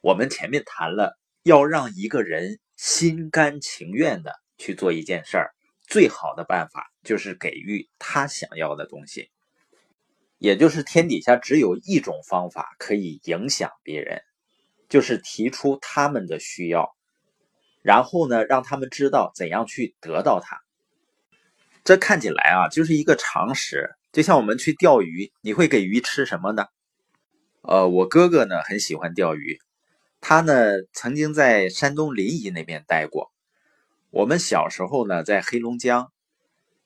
我们前面谈了，要让一个人心甘情愿的去做一件事儿，最好的办法就是给予他想要的东西。也就是天底下只有一种方法可以影响别人，就是提出他们的需要，然后呢，让他们知道怎样去得到它。这看起来啊，就是一个常识。就像我们去钓鱼，你会给鱼吃什么呢？呃，我哥哥呢很喜欢钓鱼，他呢曾经在山东临沂那边待过。我们小时候呢在黑龙江，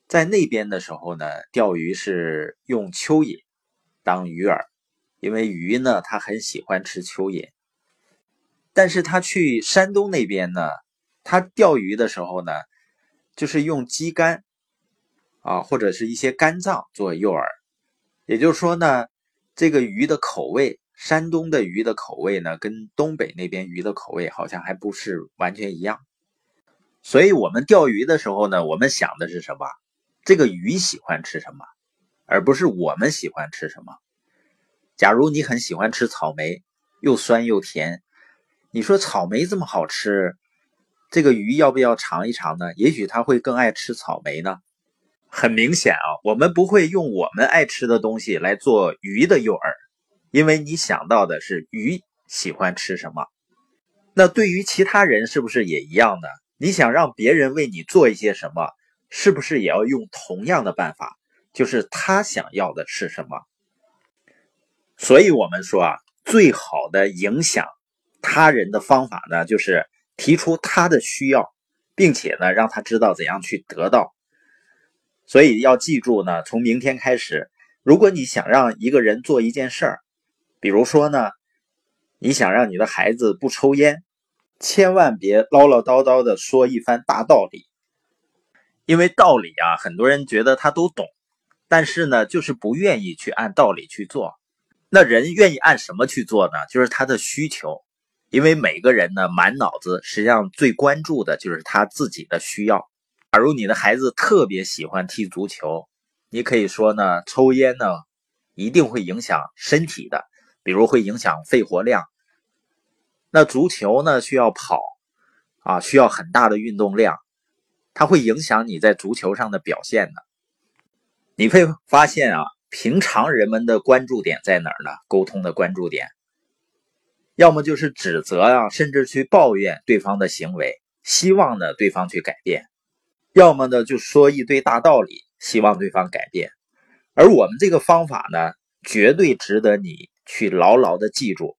在那边的时候呢钓鱼是用蚯蚓当鱼饵，因为鱼呢它很喜欢吃蚯蚓。但是他去山东那边呢，他钓鱼的时候呢，就是用鸡肝。啊，或者是一些肝脏做诱饵，也就是说呢，这个鱼的口味，山东的鱼的口味呢，跟东北那边鱼的口味好像还不是完全一样。所以，我们钓鱼的时候呢，我们想的是什么？这个鱼喜欢吃什么，而不是我们喜欢吃什么。假如你很喜欢吃草莓，又酸又甜，你说草莓这么好吃，这个鱼要不要尝一尝呢？也许它会更爱吃草莓呢。很明显啊，我们不会用我们爱吃的东西来做鱼的诱饵，因为你想到的是鱼喜欢吃什么。那对于其他人是不是也一样呢？你想让别人为你做一些什么，是不是也要用同样的办法？就是他想要的是什么？所以我们说啊，最好的影响他人的方法呢，就是提出他的需要，并且呢，让他知道怎样去得到。所以要记住呢，从明天开始，如果你想让一个人做一件事儿，比如说呢，你想让你的孩子不抽烟，千万别唠唠叨叨的说一番大道理，因为道理啊，很多人觉得他都懂，但是呢，就是不愿意去按道理去做。那人愿意按什么去做呢？就是他的需求，因为每个人呢，满脑子实际上最关注的就是他自己的需要。假如你的孩子特别喜欢踢足球，你可以说呢，抽烟呢一定会影响身体的，比如会影响肺活量。那足球呢需要跑啊，需要很大的运动量，它会影响你在足球上的表现的。你会发现啊，平常人们的关注点在哪儿呢？沟通的关注点，要么就是指责啊，甚至去抱怨对方的行为，希望呢对方去改变。要么呢，就说一堆大道理，希望对方改变。而我们这个方法呢，绝对值得你去牢牢的记住。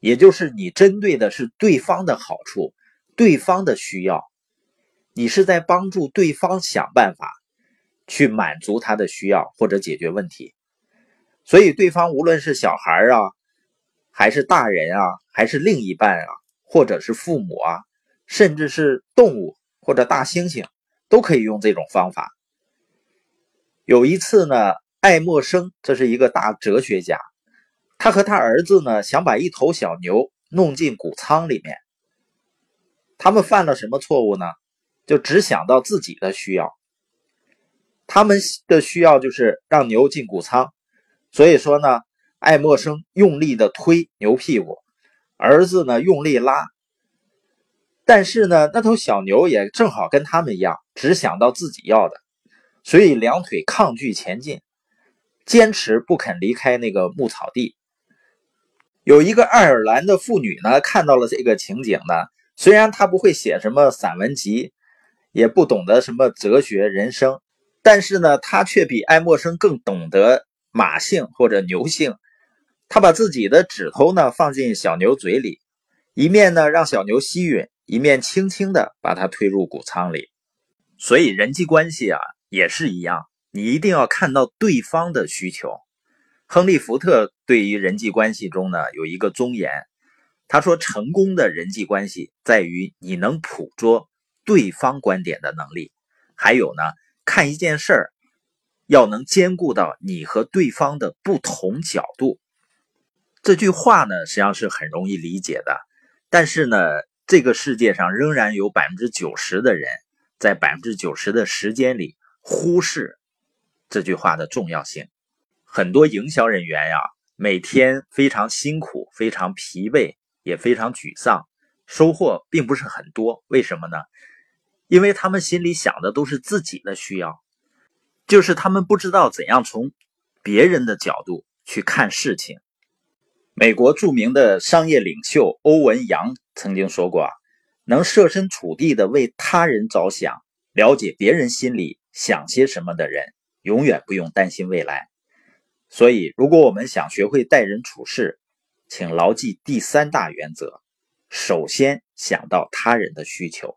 也就是你针对的是对方的好处，对方的需要，你是在帮助对方想办法去满足他的需要或者解决问题。所以，对方无论是小孩啊，还是大人啊，还是另一半啊，或者是父母啊，甚至是动物或者大猩猩。都可以用这种方法。有一次呢，爱默生这是一个大哲学家，他和他儿子呢想把一头小牛弄进谷仓里面。他们犯了什么错误呢？就只想到自己的需要。他们的需要就是让牛进谷仓，所以说呢，爱默生用力的推牛屁股，儿子呢用力拉。但是呢，那头小牛也正好跟他们一样，只想到自己要的，所以两腿抗拒前进，坚持不肯离开那个牧草地。有一个爱尔兰的妇女呢，看到了这个情景呢，虽然她不会写什么散文集，也不懂得什么哲学人生，但是呢，她却比爱默生更懂得马性或者牛性。她把自己的指头呢放进小牛嘴里，一面呢让小牛吸吮。一面轻轻的把它推入谷仓里，所以人际关系啊也是一样，你一定要看到对方的需求。亨利·福特对于人际关系中呢有一个忠言，他说：“成功的人际关系在于你能捕捉对方观点的能力，还有呢，看一件事儿要能兼顾到你和对方的不同角度。”这句话呢实际上是很容易理解的，但是呢。这个世界上仍然有百分之九十的人，在百分之九十的时间里忽视这句话的重要性。很多营销人员呀，每天非常辛苦、非常疲惫，也非常沮丧，收获并不是很多。为什么呢？因为他们心里想的都是自己的需要，就是他们不知道怎样从别人的角度去看事情。美国著名的商业领袖欧文·杨曾经说过：“啊，能设身处地的为他人着想，了解别人心里想些什么的人，永远不用担心未来。”所以，如果我们想学会待人处事，请牢记第三大原则：首先想到他人的需求。